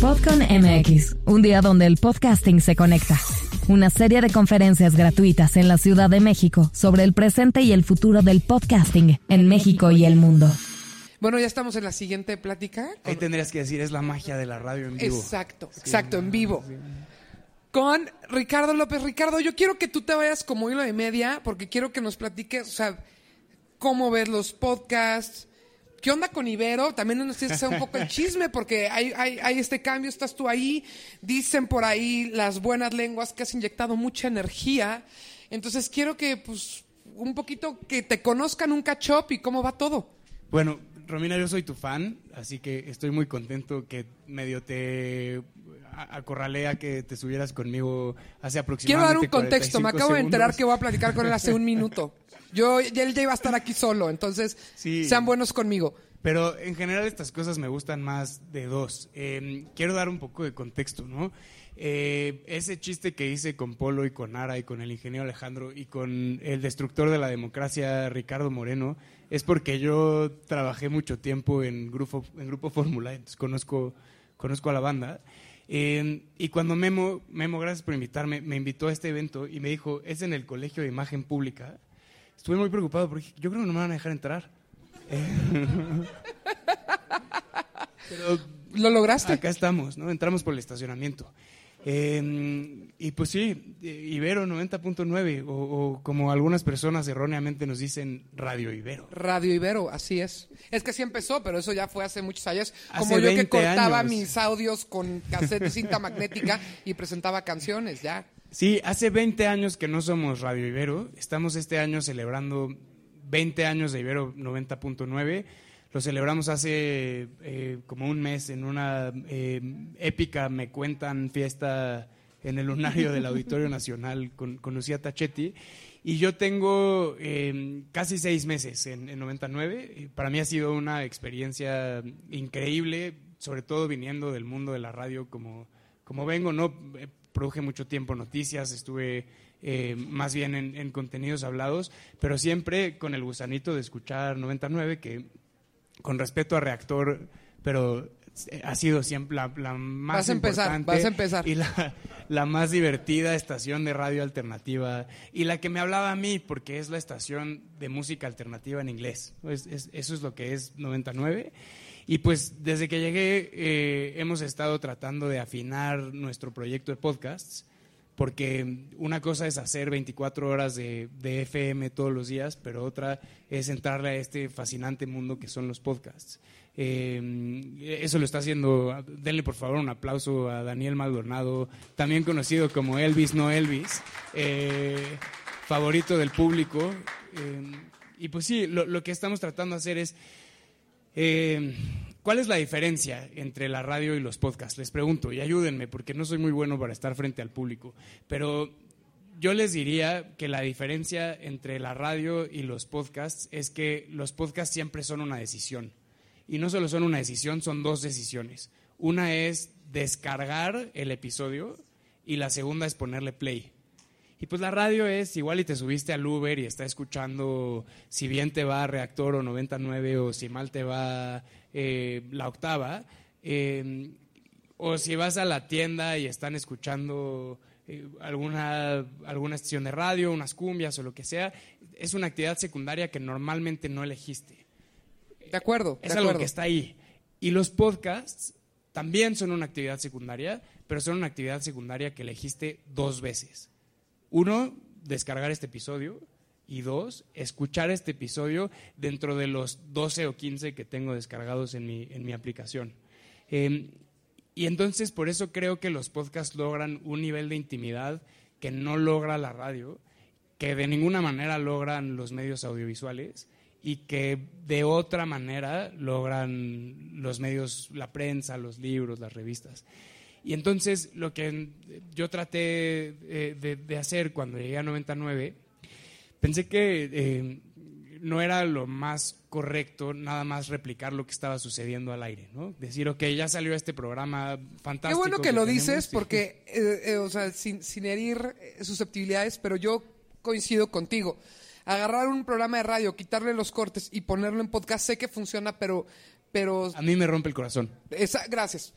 Podcon MX, un día donde el podcasting se conecta. Una serie de conferencias gratuitas en la Ciudad de México sobre el presente y el futuro del podcasting en México y el mundo. Bueno, ya estamos en la siguiente plática. Ahí tendrías que decir, es la magia de la radio en vivo. Exacto, exacto, en vivo. Con Ricardo López. Ricardo, yo quiero que tú te vayas como hilo de media, porque quiero que nos platiques, o sea, cómo ves los podcasts, ¿Qué onda con Ibero? También nos tienes que un poco el chisme porque hay, hay, hay, este cambio, estás tú ahí, dicen por ahí las buenas lenguas que has inyectado mucha energía. Entonces quiero que, pues, un poquito que te conozcan un catch y cómo va todo. Bueno, Romina, yo soy tu fan, así que estoy muy contento que medio te acorralé a que te subieras conmigo hace aproximadamente Quiero dar un contexto, me acabo de enterar que voy a platicar con él hace un minuto. Yo, él ya iba a estar aquí solo, entonces sean buenos conmigo. Pero en general estas cosas me gustan más de dos. Em, quiero dar un poco de contexto, ¿no? Eh, ese chiste que hice con Polo y con Ara y con el ingeniero Alejandro y con el destructor de la democracia Ricardo Moreno es porque yo trabajé mucho tiempo en Grupo, en grupo Fórmula, entonces conozco, conozco a la banda. Y cuando Memo, Memo, gracias por invitarme, me invitó a este evento y me dijo, es en el Colegio de Imagen Pública estuve muy preocupado porque yo creo que no me van a dejar entrar. Pero lo lograste. Acá estamos, ¿no? Entramos por el estacionamiento. Em, y pues sí, Ibero 90.9, o, o, como algunas personas erróneamente nos dicen, Radio Ibero. Radio Ibero, así es. Es que sí empezó, pero eso ya fue hace muchos años. Como yo que cortaba mis audios con cassette cinta magnética y presentaba canciones, ya. Sí, hace 20 años que no somos Radio Ibero. Estamos este año celebrando 20 años de Ibero 90.9. Lo celebramos hace eh, como un mes en una eh, épica, me cuentan, fiesta en el lunario del Auditorio Nacional con, con Lucía Tachetti. Y yo tengo eh, casi seis meses en, en 99. Para mí ha sido una experiencia increíble, sobre todo viniendo del mundo de la radio como, como vengo, ¿no? produje mucho tiempo noticias, estuve eh, más bien en, contenidos hablados, pero siempre con el gusanito de escuchar 99, que con respeto a Reactor, pero eh, ha sido siempre la, más vas a empezar, vas a empezar. y la, más divertida estación de radio alternativa y la que me hablaba a mí porque es la estación de música alternativa en inglés. eso es lo que es 99 y pues desde que llegué eh, hemos estado tratando de afinar nuestro proyecto de podcasts, porque una cosa es hacer 24 horas de, FM todos los días, pero otra es entrarle a este fascinante mundo que son los podcasts. Eh, eso lo está haciendo, denle por favor un aplauso a Daniel Maldonado, también conocido como Elvis, no Elvis, eh, favorito del público. y pues sí, lo, que estamos tratando de hacer es eh, ¿Cuál es la diferencia entre la radio y los podcasts? Les pregunto y ayúdenme porque no soy muy bueno para estar frente al público, pero yo les diría que la diferencia entre la radio y los podcasts es que los podcasts siempre son una decisión. Y no solo son una decisión, son dos decisiones. Una es descargar el episodio y la segunda es ponerle play. Y pues la radio es igual y te subiste al Uber y está escuchando si bien te va Reactor o 99 o si mal te va eh, la octava. Eh, o si vas a la tienda y están escuchando eh, alguna, alguna estación de radio, unas cumbias o lo que sea, es una actividad secundaria que normalmente no elegiste. De acuerdo. Es algo que está ahí. Y los podcasts también son una actividad secundaria, pero son una actividad secundaria que elegiste dos veces. Uno, descargar este episodio. Y dos, escuchar este episodio dentro de los 12 o 15 que tengo descargados en mi, en mi aplicación. Em, y entonces por eso creo que los podcasts logran un nivel de intimidad que no logra la radio, que de ninguna manera logran los medios audiovisuales y que de otra manera logran los medios, la prensa, los libros, las revistas. Y entonces lo que yo traté eh, de, hacer cuando llegué a 99, pensé que eh, no era lo más correcto nada más replicar lo que estaba sucediendo al aire, ¿no? Decir, ok, ya salió este programa fantástico. Qué bueno que, lo dices porque, eh, o sea, sin, sin herir susceptibilidades, pero yo coincido contigo agarrar un programa de radio, quitarle los cortes y ponerlo en podcast, sé que funciona, pero... pero a mí me rompe el corazón. Esa, gracias.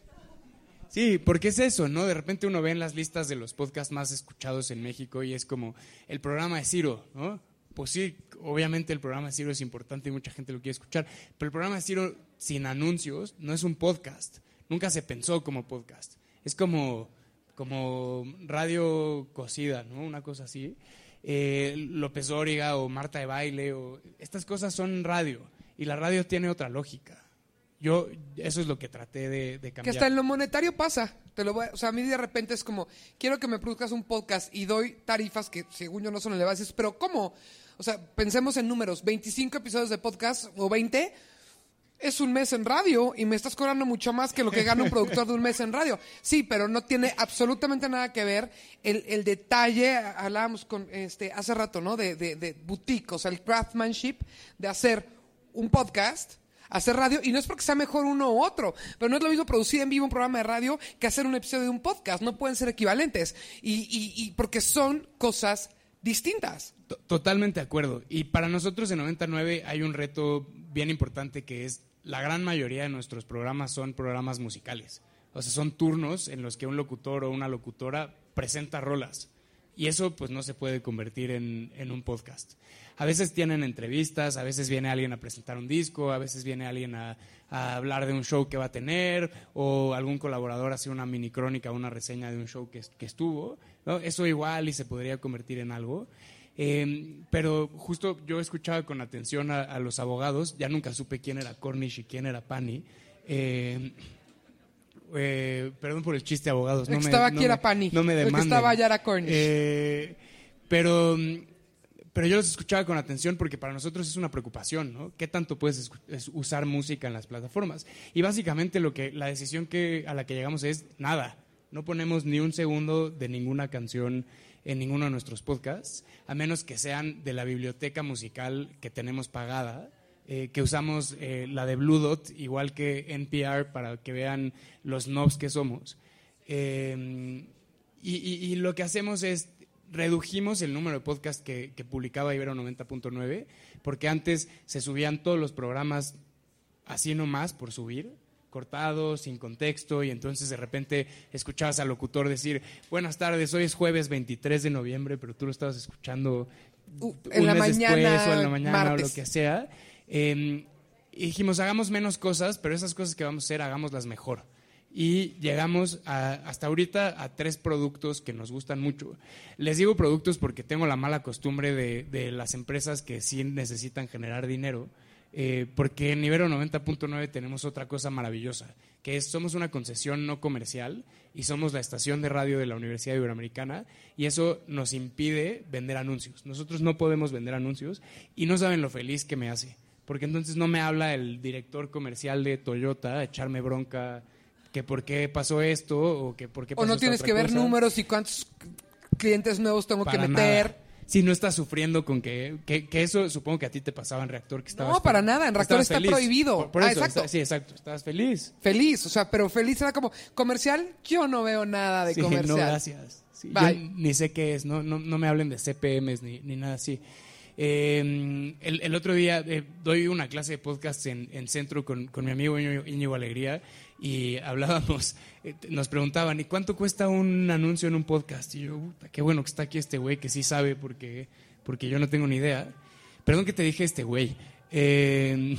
Sí, porque es eso, ¿no? De repente uno ve en las listas de los podcasts más escuchados en México y es como el programa de Ciro, ¿no? Pues sí, obviamente el programa de Ciro es importante y mucha gente lo quiere escuchar, pero el programa de Ciro sin anuncios no es un podcast. Nunca se pensó como podcast. Es como, como radio cocida, ¿no? Una cosa así. Eh, López Dóriga o Marta de Baile, o, estas cosas son radio y la radio tiene otra lógica. Yo, eso es lo que traté de, cambiar. Que hasta en lo monetario pasa. Te lo o sea, a mí de repente es como, quiero que me produzcas un podcast y doy tarifas que según yo no son elevadas. Pero ¿cómo? O sea, pensemos en números. 25 episodios de podcast o 20 es un mes en radio y me estás cobrando mucho más que lo que gana un productor de un mes en radio. Sí, pero no tiene absolutamente nada que ver el, el detalle, hablábamos con este hace rato, ¿no? De, de, de boutique, o sea, el craftsmanship de hacer un podcast hacer radio y no es porque sea mejor uno u otro, pero no es lo mismo producir en vivo un programa de radio que hacer un episodio de un podcast, no pueden ser equivalentes y, y, porque son cosas distintas. Totalmente de acuerdo. Y para nosotros en 99 hay un reto bien importante que es la gran mayoría de nuestros programas son programas musicales. O sea, son turnos en los que un locutor o una locutora presenta rolas. Y eso pues no se puede convertir en, en un podcast a veces tienen entrevistas, a veces viene alguien a presentar un disco, a veces viene alguien a, hablar de un show que va a tener, o algún colaborador hace una mini crónica, una reseña de un show que, estuvo. Eso igual y se podría convertir en algo. Em, pero justo yo escuchaba con atención a, los abogados, ya nunca supe quién era Cornish y quién era Pani. Em, eh, perdón por el chiste, abogados. No estaba aquí era Pani. No me demanden. El que estaba allá era Cornish. Eh, pero pero yo los escuchaba con atención porque para nosotros es una preocupación, ¿no? ¿Qué tanto puedes usar música en las plataformas? Y básicamente lo que la decisión que a la que llegamos es nada. No ponemos ni un segundo de ninguna canción en ninguno de nuestros podcasts, a menos que sean de la biblioteca musical que tenemos pagada, eh, que usamos eh, la de Blue Dot, igual que NPR, para que vean los knobs que somos. Eh, y, lo que hacemos es redujimos el número de podcasts que, publicaba Ibero 90.9, porque antes se subían todos los programas así nomás por subir, cortados, sin contexto, y entonces de repente escuchabas al locutor decir, buenas tardes, hoy es jueves 23 de noviembre, pero tú lo estabas escuchando uh, en la mañana, después, o en la mañana o lo que sea. Em, dijimos, hagamos menos cosas, pero esas cosas que vamos a hacer, hagámoslas mejor y llegamos hasta ahorita a tres productos que nos gustan mucho. Les digo productos porque tengo la mala costumbre de, las empresas que sí necesitan generar dinero, eh, porque en Ibero 90.9 tenemos otra cosa maravillosa, que es somos una concesión no comercial y somos la estación de radio de la Universidad Iberoamericana y eso nos impide vender anuncios. Nosotros no podemos vender anuncios y no saben lo feliz que me hace, porque entonces no me habla el director comercial de Toyota a echarme bronca que por qué pasó esto o que por qué pasó O no tienes que ver números y cuántos clientes nuevos tengo que meter. Si no estás sufriendo con que, que, eso supongo que a ti te pasaba en reactor que estabas No, para nada, en reactor está prohibido. ah, exacto. sí, exacto, estabas feliz. Feliz, o sea, pero feliz era como comercial, yo no veo nada de comercial. No, gracias. ni sé qué es, no, no, no me hablen de CPMs ni, ni nada así. Eh, el, otro día eh, doy una clase de podcast en, en centro con, con, mi amigo Íñigo Alegría y hablábamos, eh, nos preguntaban, ¿y cuánto cuesta un anuncio en un podcast? Y yo, qué bueno que está aquí este güey que sí sabe porque, porque yo no tengo ni idea. Perdón que te dije este güey. Eh,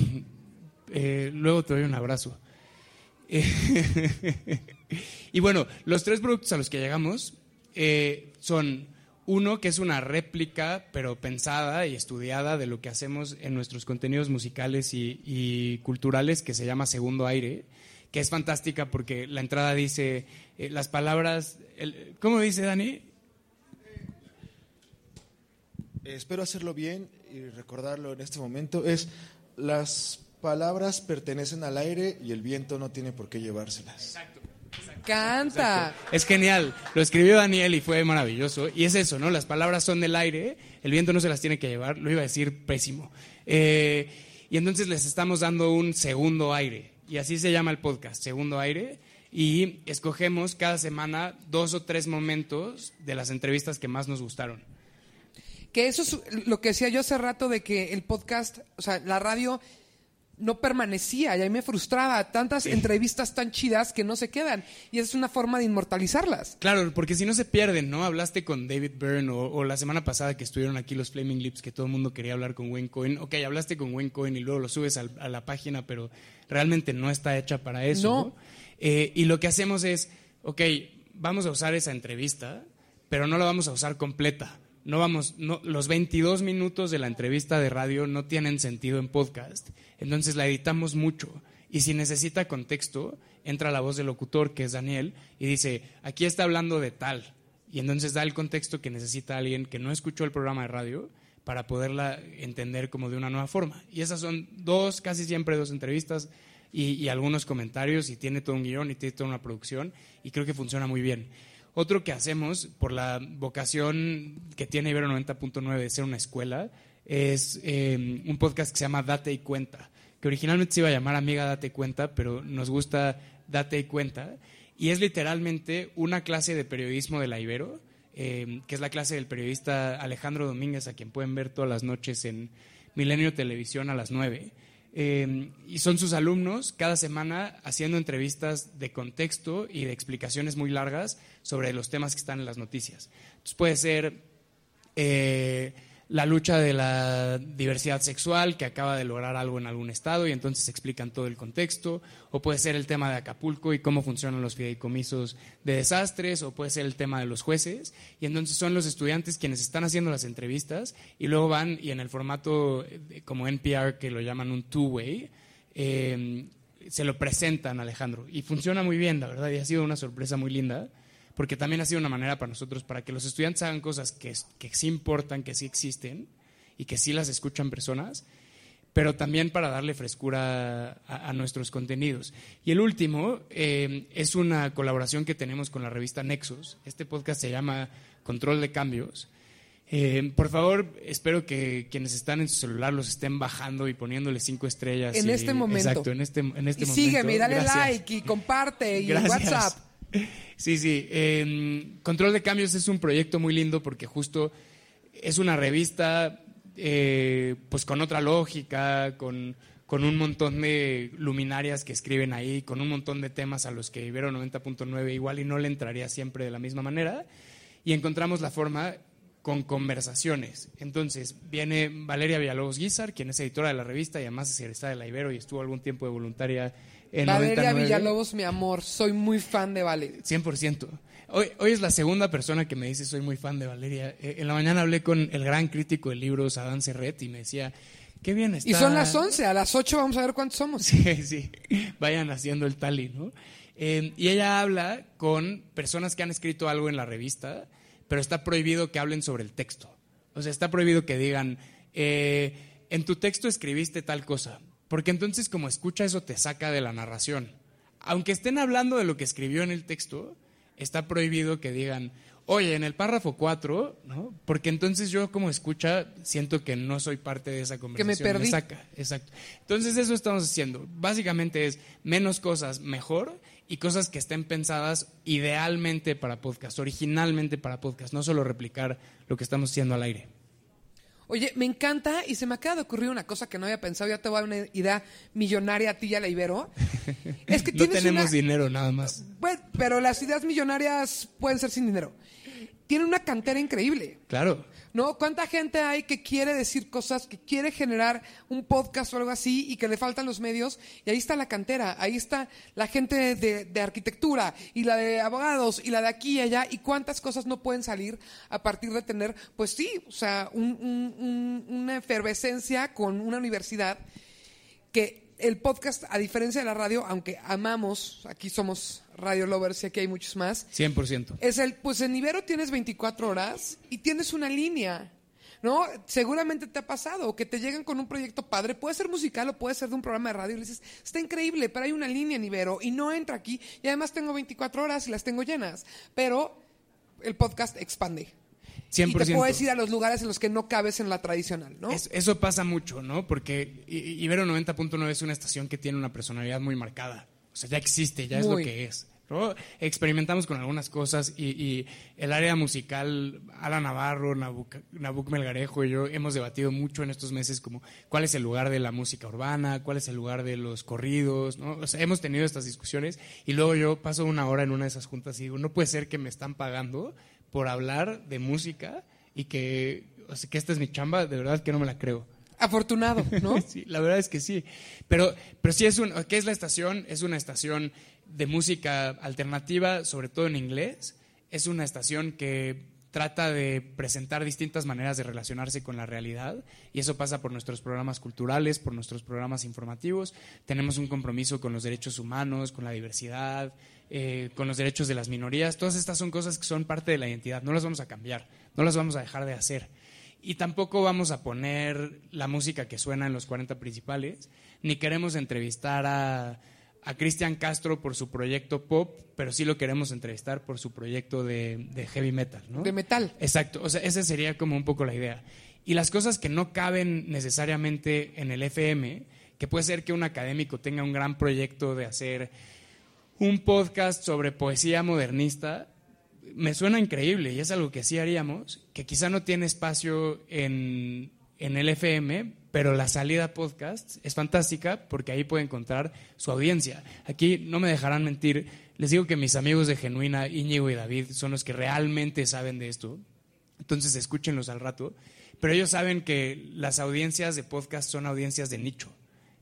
eh, luego te doy un abrazo. y bueno, los tres productos a los que llegamos son uno que es una réplica, pero pensada y estudiada de lo que hacemos en nuestros contenidos musicales y, y culturales, que se llama Segundo Aire que es fantástica porque la entrada dice eh, las palabras, ¿cómo dice Dani? Eh, espero hacerlo bien y recordarlo en este momento. Es las palabras pertenecen al aire y el viento no tiene por qué llevárselas. Exacto. Canta. Es genial. Lo escribió Daniel y fue maravilloso. Y es eso, ¿no? Las palabras son del aire, el viento no se las tiene que llevar. Lo iba a decir pésimo. Eh, y entonces les estamos dando un segundo aire y así se llama el podcast, Segundo Aire. Y escogemos cada semana dos o tres momentos de las entrevistas que más nos gustaron. Que eso es lo que decía yo hace rato de que el podcast, o sea, la radio no permanecía y a mí me frustraba tantas entrevistas tan chidas que no se quedan y esa es una forma de inmortalizarlas. Claro, porque si no se pierden, ¿no? Hablaste con David Byrne o, o la semana pasada que estuvieron aquí los Flaming Lips que todo el mundo quería hablar con Wayne Cohen. Ok, hablaste con Wayne Cohen y luego lo subes al- a, la página, pero realmente no está hecha para eso. No. ¿no? Eh, y lo que hacemos es, ok, vamos a usar esa entrevista, pero no la vamos a usar completa. No vamos, no, los 22 minutos de la entrevista de radio no tienen sentido en podcast, entonces la editamos mucho. Y si necesita contexto, entra la voz del locutor, que es Daniel, y dice, aquí está hablando de tal. Y entonces da el contexto que necesita alguien que no escuchó el programa de radio para poderla entender como de una nueva forma. Y esas son dos, casi siempre dos entrevistas y, y algunos comentarios y tiene todo un guion y tiene toda una producción y creo que funciona muy bien. Otro que hacemos por la vocación que tiene Ibero 90.9 de ser una escuela es eh, un podcast que se llama Date y Cuenta, que originalmente se iba a llamar Amiga Date y Cuenta, pero nos gusta Date y Cuenta y es literalmente una clase de periodismo de la Ibero, eh, que es la clase del periodista Alejandro Domínguez, a quien pueden ver todas las noches en Milenio Televisión a las 9. Eh, y son sus alumnos cada semana haciendo entrevistas de contexto y de explicaciones muy largas sobre los temas que están en las noticias. Entonces puede ser eh, la lucha de la diversidad sexual que acaba de lograr algo en algún estado y entonces explican todo el contexto, o puede ser el tema de Acapulco y cómo funcionan los fideicomisos de desastres, o puede ser el tema de los jueces, y entonces son los estudiantes quienes están haciendo las entrevistas y luego van y en el formato eh, como NPR que lo llaman un two-way, eh, se lo presentan a Alejandro. Y funciona muy bien, la verdad, y ha sido una sorpresa muy linda porque también ha sido una manera para nosotros, para que los estudiantes hagan cosas que, que sí importan, que sí existen y que sí las escuchan personas, pero también para darle frescura a, a nuestros contenidos. Y el último eh, es una colaboración que tenemos con la revista Nexus. Este podcast se llama Control de Cambios. Eh, por favor, espero que quienes están en su celular los estén bajando y poniéndole cinco estrellas. En y- este momento. Exacto, en este, en este y momento. sígueme dale Gracias. like y comparte y Gracias. WhatsApp. Sí, sí. eh, Control de Cambios es un proyecto muy lindo porque justo es una revista eh, pues con otra lógica, con, con un montón de luminarias que escriben ahí, con un montón de temas a los que Ibero 90.9 igual y no le entraría siempre de la misma manera. Y encontramos la forma con conversaciones. Entonces, viene Valeria Villalobos Guizar, quien es editora de la revista y además es egresada de la Ibero y estuvo algún tiempo de voluntaria en Valeria 99. Villalobos, mi amor, soy muy fan de Vale. 100%. Hoy, hoy es la segunda persona que me dice soy muy fan de Valeria. Eh, en la mañana hablé con el gran crítico de libros, Adán Serret, y me decía, qué bien está. Y son las 11, a las 8 vamos a ver cuántos somos. Sí, sí. Vayan haciendo el tally, ¿no? Eh, y ella habla con personas que han escrito algo en la revista, pero está prohibido que hablen sobre el texto. O sea, está prohibido que digan, eh, en tu texto escribiste tal cosa, porque entonces como escucha eso te saca de la narración. Aunque estén hablando de lo que escribió en el texto, está prohibido que digan, oye, en el párrafo 4, ¿no? Porque entonces yo como escucha siento que no soy parte de esa conversación. perdí. saca, exacto. Entonces eso estamos haciendo. Básicamente es menos cosas mejor y cosas que estén pensadas idealmente para podcast, originalmente para podcast, no solo replicar lo que estamos haciendo al aire. Oye, me encanta y se me acaba de ocurrir una cosa que no había pensado. Ya te voy a dar una idea millonaria a ti y a la Ibero. Es que no tienes tenemos una- dinero nada más. Pues, pero las ideas millonarias pueden ser sin dinero. Tiene una cantera increíble. Claro. ¿No? ¿Cuánta gente hay que quiere decir cosas, que quiere generar un podcast o algo así y que le faltan los medios? Y ahí está la cantera, ahí está la gente de, de arquitectura y la de abogados y la de aquí y allá. ¿Y cuántas cosas no pueden salir a partir de tener, pues sí, o sea, un- un- un- una efervescencia con una universidad que el podcast, a diferencia de la radio, aunque amamos, aquí somos radio lovers y aquí hay muchos más, 100%. es el, pues en Ibero tienes 24 horas y tienes una línea, ¿no? Seguramente te ha pasado que te llegan con un proyecto padre, puede ser musical o puede ser de un programa de radio y le dices, está increíble, pero hay una línea en Ibero y no entra aquí y además tengo 24 horas y las tengo llenas, pero el podcast expande. 100%. Y te puedes ir a los lugares en los que no cabes en la tradicional, ¿no? Es- eso pasa mucho, ¿no? Porque Ibero 90.9 es una estación que tiene una personalidad muy marcada. O sea, ya existe, ya es lo que es. ¿no? Experimentamos con algunas cosas y, y el área musical, Alan Navarro, Nabuc, Nabuc Melgarejo y yo hemos debatido mucho en estos meses como cuál es el lugar de la música urbana, cuál es el lugar de los corridos, ¿no? O sea, hemos tenido estas discusiones y luego yo paso una hora en una de esas juntas y digo, no puede ser que me están pagando por hablar de música y que, o sea, que esta es mi chamba, de verdad que no me la creo. Afortunado, ¿no? sí, la verdad es que sí. Pero, pero sí es un, ¿qué es la estación? Es una estación de música alternativa, sobre todo en inglés. Es una estación que trata de presentar distintas maneras de relacionarse con la realidad y eso pasa por nuestros programas culturales, por nuestros programas informativos. Tenemos un compromiso con los derechos humanos, con la diversidad, eh, con los derechos de las minorías. Todas estas son cosas que son parte de la identidad. No las vamos a cambiar, no las vamos a dejar de hacer. Y tampoco vamos a poner la música que suena en los 40 principales, ni queremos entrevistar a, a Cristian Castro por su proyecto pop, pero sí lo queremos entrevistar por su proyecto de, de heavy metal, ¿no? De metal. Exacto, o sea, esa sería como un poco la idea. Y las cosas que no caben necesariamente en el FM, que puede ser que un académico tenga un gran proyecto de hacer un podcast sobre poesía modernista, me suena increíble y es algo que sí haríamos, que quizá no tiene espacio en, en el FM, pero la salida podcast es fantástica porque ahí puede encontrar su audiencia. Aquí no me dejarán mentir, les digo que mis amigos de Genuina, Íñigo y David, son los que realmente saben de esto, entonces escúchenlos al rato, pero ellos saben que las audiencias de podcast son audiencias de nicho.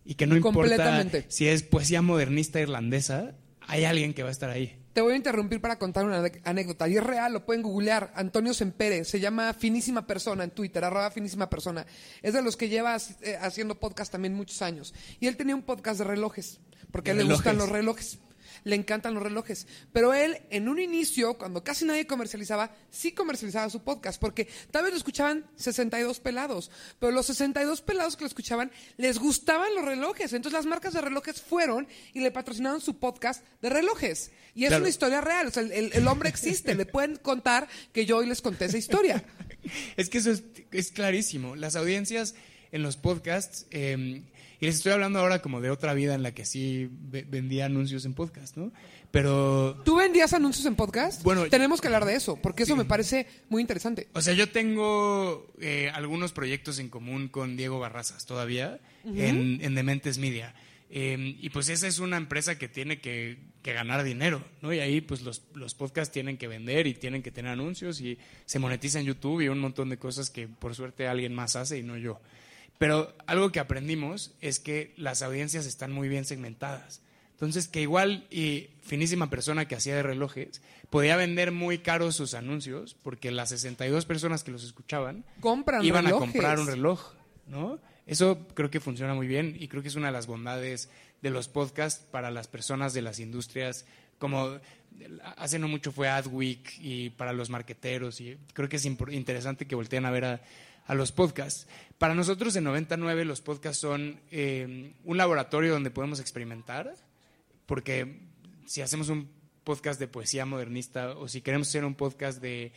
Y que no importa si es poesía modernista irlandesa, hay alguien que va a estar ahí. Te voy a interrumpir para contar una anécdota. Y es real, lo pueden googlear. Antonio Sempere, se llama Finísima Persona en Twitter, arroba Finísima Persona. Es de los que lleva eh, haciendo podcast también muchos años. Y él tenía un podcast de relojes, porque a él le gustan los relojes le encantan los relojes. Pero él, en un inicio, cuando casi nadie comercializaba, sí comercializaba su podcast, porque tal vez lo escuchaban 62 pelados, pero los 62 pelados que lo escuchaban les gustaban los relojes. Entonces las marcas de relojes fueron y le patrocinaron su podcast de relojes. Y es una historia real, o sea, el, hombre existe, le pueden contar que yo hoy les conté esa historia. es que eso es, clarísimo. Las audiencias en los podcasts... Eh, y les estoy hablando ahora como de otra vida en la que sí vendía anuncios en podcast, ¿no? Pero... ¿Tú vendías anuncios en podcast? Bueno... Tenemos que hablar de eso, porque eso me parece muy interesante. O sea, yo tengo eh, algunos proyectos en común con Diego Barrazas todavía en, en Dementes Media. Em, y pues esa es una empresa que tiene que, que, ganar dinero, ¿no? Y ahí pues los, los podcasts tienen que vender y tienen que tener anuncios y se monetiza en YouTube y un montón de cosas que por suerte alguien más hace y no yo. Pero algo que aprendimos es que las audiencias están muy bien segmentadas. Entonces, que igual y finísima persona que hacía de relojes podía vender muy caros sus anuncios porque las 62 personas que los escuchaban iban a comprar un reloj, ¿no? Eso creo que funciona muy bien y creo que es una de las bondades de los podcasts para las personas de las industrias como hace no mucho fue Adweek y para los marqueteros y creo que es interesante que volteen a ver a, a los podcasts. Para nosotros en 99 los podcasts son eh, un laboratorio donde podemos experimentar, porque si hacemos un podcast de poesía modernista o si queremos hacer un podcast de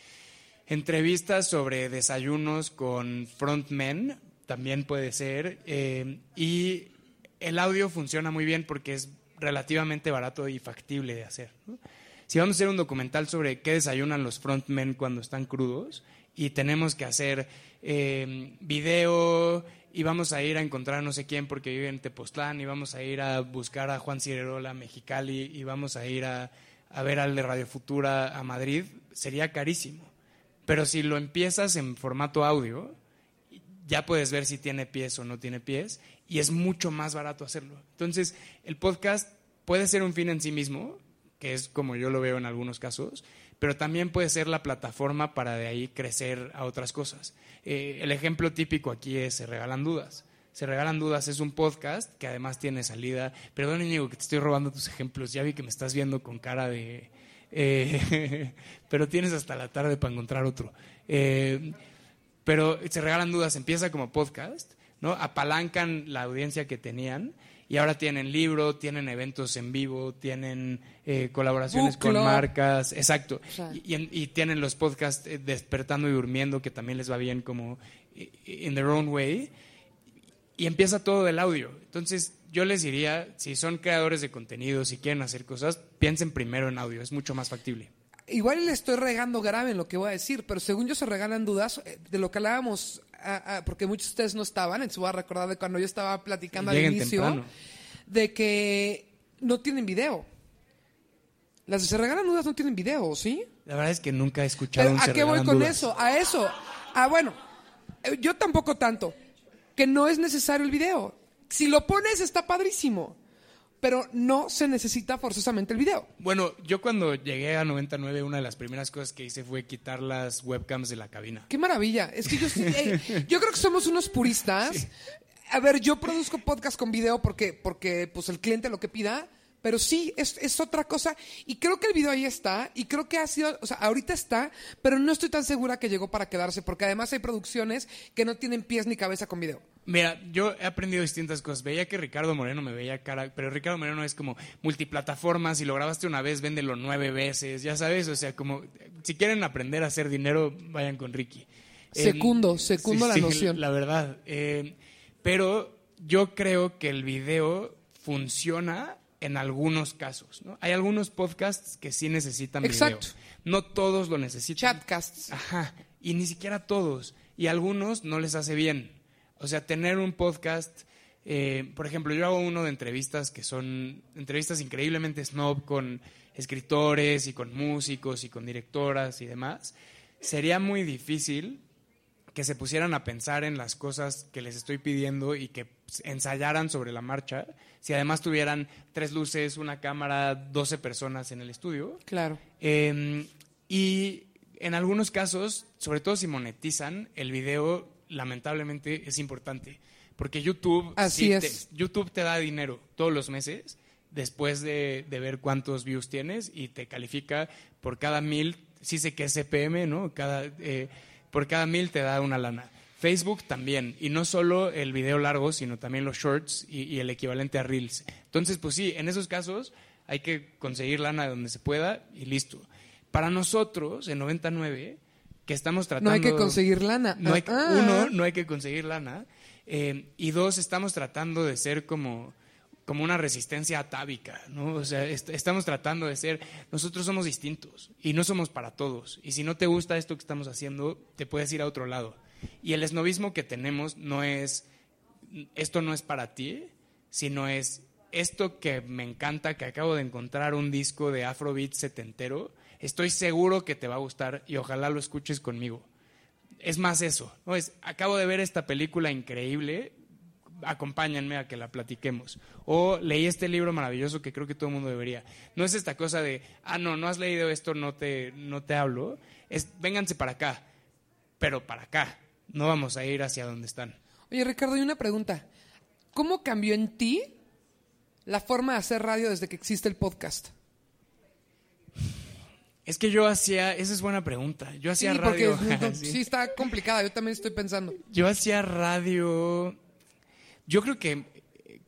entrevistas sobre desayunos con frontmen, también puede ser. Eh, y el audio funciona muy bien porque es relativamente barato y factible de hacer. Si vamos a hacer un documental sobre qué desayunan los frontmen cuando están crudos y tenemos que hacer eh, video y vamos a ir a encontrar no sé quién porque vive en Tepoztlán y vamos a ir a buscar a Juan Cirerola Mexicali y vamos a ir a, a ver al de Radio Futura a Madrid, sería carísimo. Pero si lo empiezas en formato audio, ya puedes ver si tiene pies o no tiene pies y es mucho más barato hacerlo. Entonces, el podcast puede ser un fin en sí mismo, que es como yo lo veo en algunos casos, pero también puede ser la plataforma para de ahí crecer a otras cosas. Eh, el ejemplo típico aquí es Se Regalan Dudas. Se Regalan Dudas es un podcast que además tiene salida. Perdón, Íñigo, que te estoy robando tus ejemplos. Ya vi que me estás viendo con cara de... Eh, pero tienes hasta la tarde para encontrar otro. Eh, pero Se Regalan Dudas empieza como podcast, ¿no? Apalancan la audiencia que tenían y ahora tienen libro, tienen eventos en vivo, tienen eh, colaboraciones con marcas, exacto, y, tienen los podcasts eh, Despertando y Durmiendo, que también les va bien como in their own way, y empieza todo del audio. Entonces yo les diría, si son creadores de contenido, si quieren hacer cosas, piensen primero en audio, es mucho más factible. Igual le estoy regando grave en lo que voy a decir, pero según yo se regalan dudas eh, de lo que hablábamos, ah, porque muchos de ustedes no estaban, entonces voy a recordar de cuando yo estaba platicando al inicio, temprano. de que no tienen video. Las de se regalan dudas no tienen video, ¿sí? La verdad es que nunca he escuchado Pero un ¿A Se qué voy con Dudas. eso? A eso. Ah, bueno, eh, yo tampoco tanto. Que no es necesario el video. Si lo pones está padrísimo, pero no se necesita forzosamente el video. Bueno, yo cuando llegué a 99, una de las primeras cosas que hice fue quitar las webcams de la cabina. Qué maravilla. Es que yo sí, eh, yo creo que somos unos puristas. A ver, yo produzco podcast con video porque, porque pues el cliente lo que pida, pero sí, es, es otra cosa. Y creo que el video ahí está, y creo que ha sido, o sea, ahorita está, pero no estoy tan segura que llegó para quedarse, porque además hay producciones que no tienen pies ni cabeza con video. Mira, yo he aprendido distintas cosas. Veía que Ricardo Moreno me veía cara, pero Ricardo Moreno es como multiplataformas. Si lo grabaste una vez, véndelo nueve veces, ya sabes. O sea, como si quieren aprender a hacer dinero, vayan con Ricky. Secundo, Eh, secundo la noción. La verdad. Eh, pero yo creo que el video funciona en algunos casos. ¿no? Hay algunos podcasts que sí necesitan Exacto. video. No todos lo necesitan. Chatcasts. Ajá, y ni siquiera todos. Y algunos no les hace bien. O sea, tener un podcast, eh, por ejemplo, yo hago uno de entrevistas que son entrevistas increíblemente snob con escritores y con músicos y con directoras y demás. Sería muy difícil que se pusieran a pensar en las cosas que les estoy pidiendo y que ensayaran sobre la marcha, si además tuvieran tres luces, una cámara, 12 personas en el estudio. Claro. Eh, y en algunos casos, sobre todo si monetizan, el video lamentablemente es importante. Porque YouTube, Así sí es. te, YouTube te da dinero todos los meses después de, de ver cuántos views tienes y te califica por cada mil, sí sé que es CPM, ¿no? Cada, eh, por cada mil te da una lana. Facebook también, y no solo el video largo, sino también los shorts y, y el equivalente a Reels. Entonces, pues sí, en esos casos hay que conseguir lana de donde se pueda y listo. Para nosotros, en 99, que estamos tratando... No hay que conseguir lana. No hay Ah. Uno, no hay que conseguir lana. eh, y dos, estamos tratando de ser como, como una resistencia atávica, ¿no? O sea, est- estamos tratando de ser... Nosotros somos distintos y no somos para todos. Y si no te gusta esto que estamos haciendo, te puedes ir a otro lado. Y el esnovismo que tenemos no es... Esto no es para ti, sino es esto que me encanta, que acabo de encontrar un disco de Afrobeat setentero. Estoy seguro que te va a gustar y ojalá lo escuches conmigo es más eso. ¿no? Es, acabo de ver esta película increíble, acompáñenme a que la platiquemos. O leí este libro maravilloso que creo que todo el mundo debería. No es esta cosa de, ah, no, no has leído esto, no te, no te hablo. Es, vénganse para acá, pero para acá. No vamos a ir hacia donde están. Oye, Ricardo, y una pregunta. ¿Cómo cambió en ti la forma de hacer radio desde que existe el podcast? Es que yo hacía, esa es buena pregunta. Yo hacía sí, porque radio. no- Sí. sí está complicada. Yo también estoy pensando. Yo hacía radio. Yo creo que eh,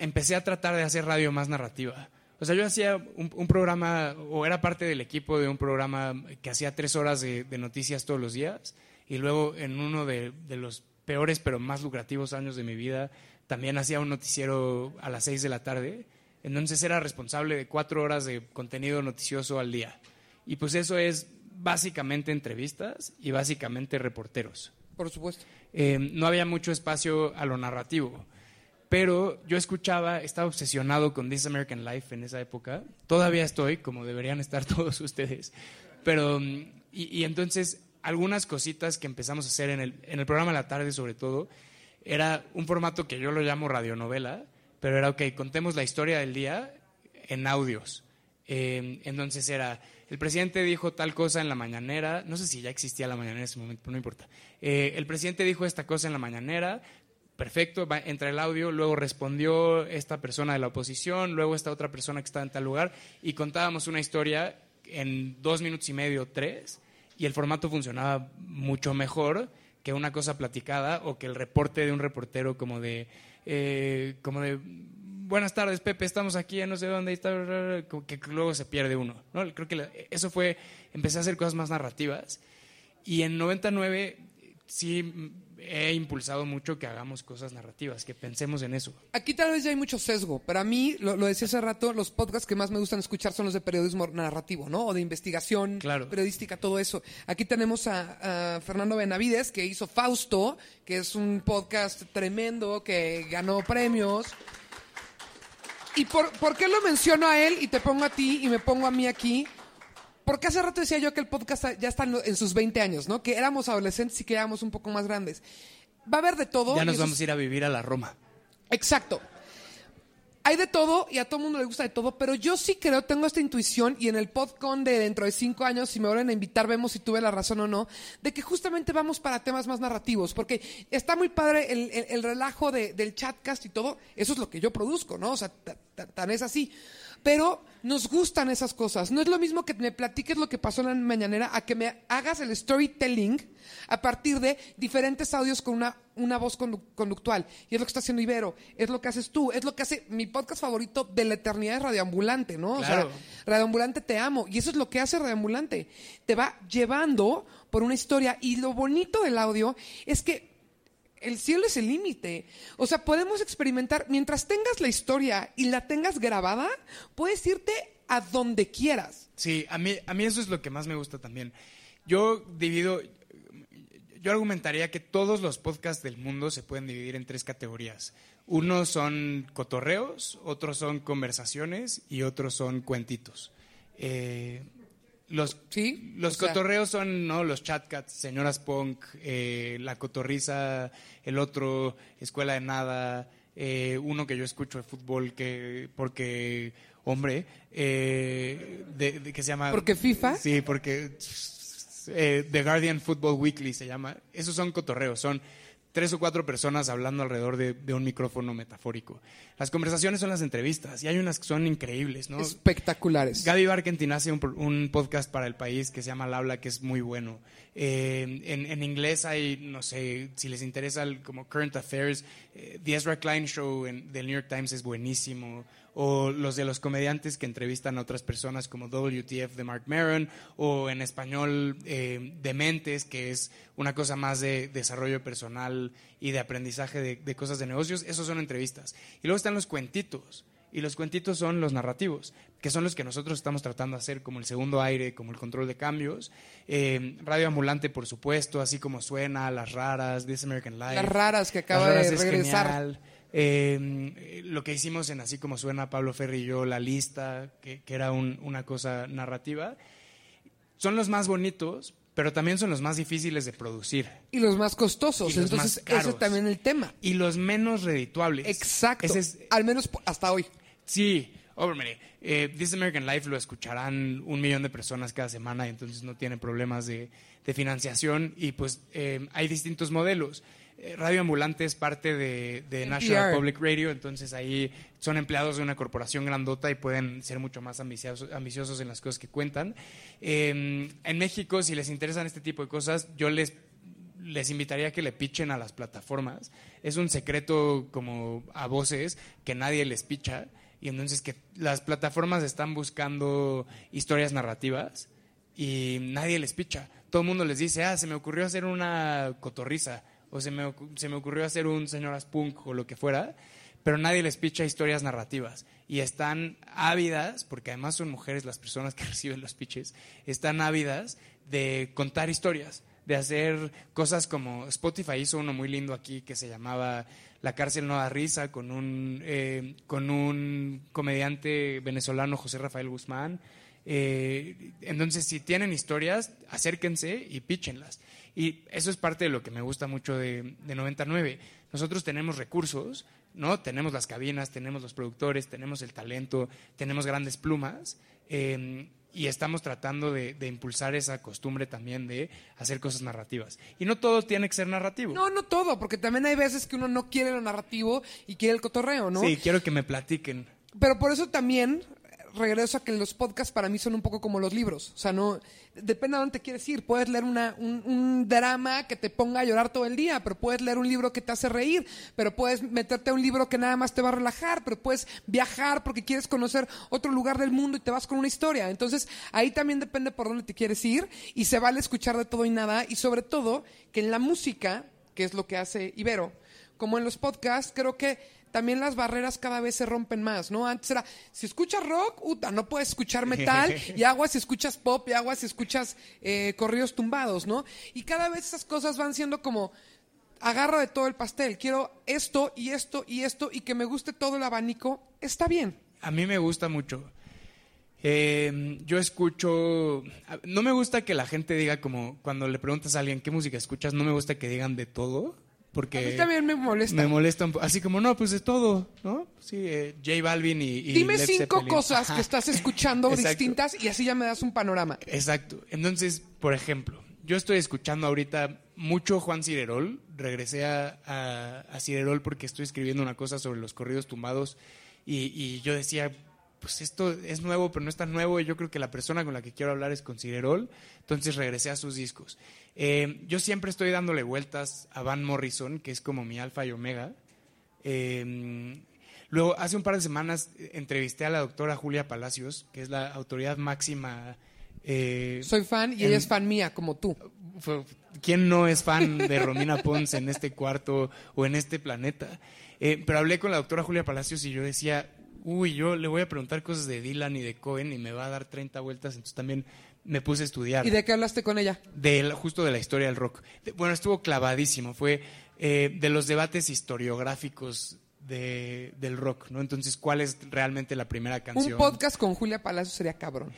empecé a tratar de hacer radio más narrativa. O sea, yo hacía un, un programa, o era parte del equipo de un programa que hacía tres horas de, de noticias todos los días. Y luego, en uno de, de los peores pero más lucrativos años de mi vida, también hacía un noticiero a las seis de la tarde. Entonces era responsable de cuatro horas de contenido noticioso al día. Y pues eso es básicamente entrevistas y básicamente reporteros. Por supuesto. Eh, no había mucho espacio a lo narrativo. Pero yo escuchaba, estaba obsesionado con This American Life en esa época. Todavía estoy, como deberían estar todos ustedes. Pero, y, y entonces, algunas cositas que empezamos a hacer en el, en el programa de la tarde, sobre todo, era un formato que yo lo llamo radionovela, pero era, ok, contemos la historia del día en audios. Eh, entonces era, el presidente dijo tal cosa en la mañanera, no sé si ya existía la mañanera en ese momento, pero no importa. Eh, el presidente dijo esta cosa en la mañanera, perfecto, va, entra el audio, luego respondió esta persona de la oposición, luego esta otra persona que estaba en tal lugar, y contábamos una historia en dos minutos y medio, tres, y el formato funcionaba mucho mejor que una cosa platicada o que el reporte de un reportero como de, eh, como de buenas tardes, Pepe, estamos aquí en no sé dónde, está, que luego se pierde uno. ¿no? Creo que eso fue, empecé a hacer cosas más narrativas. Y en 99 sí he impulsado mucho que hagamos cosas narrativas, que pensemos en eso. Aquí tal vez ya hay mucho sesgo, pero a mí, lo, lo decía hace rato, los podcasts que más me gustan escuchar son los de periodismo narrativo, ¿no? O de investigación Claro. periodística, todo eso. Aquí tenemos a, a Fernando Benavides, que hizo Fausto, que es un podcast tremendo, que ganó premios. ¿Y por, por qué lo menciono a él y te pongo a ti y me pongo a mí aquí? Porque hace rato decía yo que el podcast ya está en sus 20 años, ¿no? Que éramos adolescentes y que éramos un poco más grandes. Va a haber de todo. Ya nos vamos a ir a vivir a la Roma. Exacto. Hay de todo y a todo el mundo le gusta de todo, pero yo sí creo, tengo esta intuición y en el podcast de dentro de cinco años, si me vuelven a invitar, vemos si tuve la razón o no, de que justamente vamos para temas más narrativos, porque está muy padre el, el- el relajo de- del chatcast y todo, eso es lo que yo produzco, ¿no? O sea, tan es así. Pero nos gustan esas cosas. No es lo mismo que me platiques lo que pasó en la mañanera a que me hagas el storytelling a partir de diferentes audios con una, una voz condu- conductual. Y es lo que está haciendo Ibero, es lo que haces tú, es lo que hace mi podcast favorito de la eternidad de Radioambulante, ¿no? O Claro. sea, Radioambulante te amo. Y eso es lo que hace Radioambulante. Te va llevando por una historia. Y lo bonito del audio es que el cielo es el límite. O sea, podemos experimentar, mientras tengas la historia y la tengas grabada, puedes irte a donde quieras. Sí, a mí, a mí eso es lo que más me gusta también. Yo divido, yo argumentaría que todos los podcasts del mundo se pueden dividir en tres categorías. Unos son cotorreos, otros son conversaciones y otros son cuentitos. Eh, los Sí, los o sea- cotorreos son ¿no? los chatcats, señoras punk, eh, la cotorriza, el otro, escuela de nada, eh, uno que yo escucho de fútbol que porque hombre, eh, de, de- que se llama ¿Porque FIFA? Sí, porque eh, The Guardian Football Weekly se llama. Esos son cotorreos, son tres o cuatro personas hablando alrededor de, de un micrófono metafórico. Las conversaciones son las entrevistas y hay unas que son increíbles, ¿no? Espectaculares. Gaby Barkentin hace un, un podcast para el país que se llama Al Habla, que es muy bueno. Eh, en, en inglés hay, no sé, si les interesa el- como Current Affairs, eh, The Ezra Klein Show en- del New York Times es buenísimo. O los de los comediantes que entrevistan a otras personas como WTF de Mark Maron. O en español, eh, Dementes, que es una cosa más de desarrollo personal y de aprendizaje de, de cosas de negocios. Esos son entrevistas. Y luego están los cuentitos. Y los cuentitos son los narrativos, que son los que nosotros estamos tratando de hacer, como el segundo aire, como el control de cambios. Eh, Radio Ambulante, por supuesto, así como suena, Las Raras, This American Life. Las raras que acaba Raras de es regresar. Eh, lo que hicimos en Así como suena, Pablo Ferri y yo, La Lista, que, que era un- una cosa narrativa, son los más bonitos, pero también son los más difíciles de producir. Y los más costosos. Y los Entonces, más caros. ese es también el tema. Y los menos redituables. Exacto. Ese es- Al menos hasta hoy. Sí, hombre, eh, This American Life lo escucharán un millón de personas cada semana y entonces no tiene problemas de, de financiación y pues eh, hay distintos modelos. Eh, Radio Ambulante es parte de, de National. Public Radio, entonces ahí son empleados de una corporación grandota y pueden ser mucho más ambiciosos, ambiciosos en las cosas que cuentan. Eh, en México, si les interesan este tipo de cosas, yo les les invitaría a que le pichen a las plataformas. Es un secreto como a voces que nadie les picha y entonces que las plataformas están buscando historias narrativas y nadie les picha. Todo el mundo les dice, ah, se me ocurrió hacer una cotorriza o se me, se me ocurrió hacer un señoras punk o lo que fuera, pero nadie les picha historias narrativas y están ávidas, porque además son mujeres las personas que reciben los pitches, están ávidas de contar historias, de hacer cosas como Spotify hizo uno muy lindo aquí que se llamaba La cárcel no da risa con un, eh, con un comediante venezolano, José Rafael Guzmán. Eh, entonces, si tienen historias, acérquense y píchenlas. Y eso es parte de lo que me gusta mucho de, de 99. Nosotros tenemos recursos, ¿no? Tenemos las cabinas, tenemos los productores, tenemos el talento, tenemos grandes plumas. eh, y estamos tratando de, de impulsar esa costumbre también de hacer cosas narrativas. Y no todo tiene que ser narrativo. No, no todo, porque también hay veces que uno no quiere lo narrativo y quiere el cotorreo, ¿no? Sí, quiero que me platiquen. Pero por eso también regreso a que los podcasts para mí son un poco como los libros. O sea, no. Depende de dónde quieres ir. Puedes leer una, un, un drama que te ponga a llorar todo el día, pero puedes leer un libro que te hace reír, pero puedes meterte a un libro que nada más te va a relajar, pero puedes viajar porque quieres conocer otro lugar del mundo y te vas con una historia. Entonces, ahí también depende por dónde te quieres ir y se vale escuchar de todo y nada. Y sobre todo, que en la música que es lo que hace Ibero, como en los podcasts, creo que también las barreras cada vez se rompen más, ¿no? Antes era, si escuchas rock, uta, no puedes escuchar metal, y aguas si escuchas pop, y aguas si escuchas eh, corridos tumbados, ¿no? Y cada vez esas cosas van siendo como, agarro de todo el pastel, quiero esto y esto y esto, y que me guste todo el abanico, está bien. A mí me gusta mucho. Eh, yo escucho, no me gusta que la gente diga como cuando le preguntas a alguien qué música escuchas, no me gusta que digan de todo, porque A mí también me molesta. me molesta un po- así como no, pues de todo, ¿no? Sí, eh, J Balvin y, y Dime Led cinco Zeppelin. cosas Ajá. que estás escuchando distintas y así ya me das un panorama. Exacto. Entonces, por ejemplo, yo estoy escuchando ahorita mucho Juan Cirerol. Regresé a, a, a Cirerol porque estoy escribiendo una cosa sobre los corridos tumbados y, y yo decía, pues esto es nuevo, pero no es tan nuevo y yo creo que la persona con la que quiero hablar es con Cirerol. Entonces regresé a sus discos. Eh, yo siempre estoy dándole vueltas a Van Morrison, que es como mi alfa y omega. Eh, luego, hace un par de semanas eh, entrevisté a la doctora Julia Palacios, que es la autoridad máxima. eh, Soy fan y en- ella es fan mía, como tú. ¿Quién no es fan de Romina Pons en este cuarto o en este planeta? Eh, pero hablé con la doctora Julia Palacios y yo decía, uy, yo le voy a preguntar cosas de Dylan y de Cohen y me va a dar 30 vueltas, entonces también me puse a estudiar ¿Y de qué hablaste con ella? de justo de la historia del rock. De- bueno, estuvo clavadísimo, fue eh, de los debates historiográficos de- del rock, ¿no? Entonces, ¿cuál es realmente la primera canción? Un podcast con Julia Palacio sería cabrón.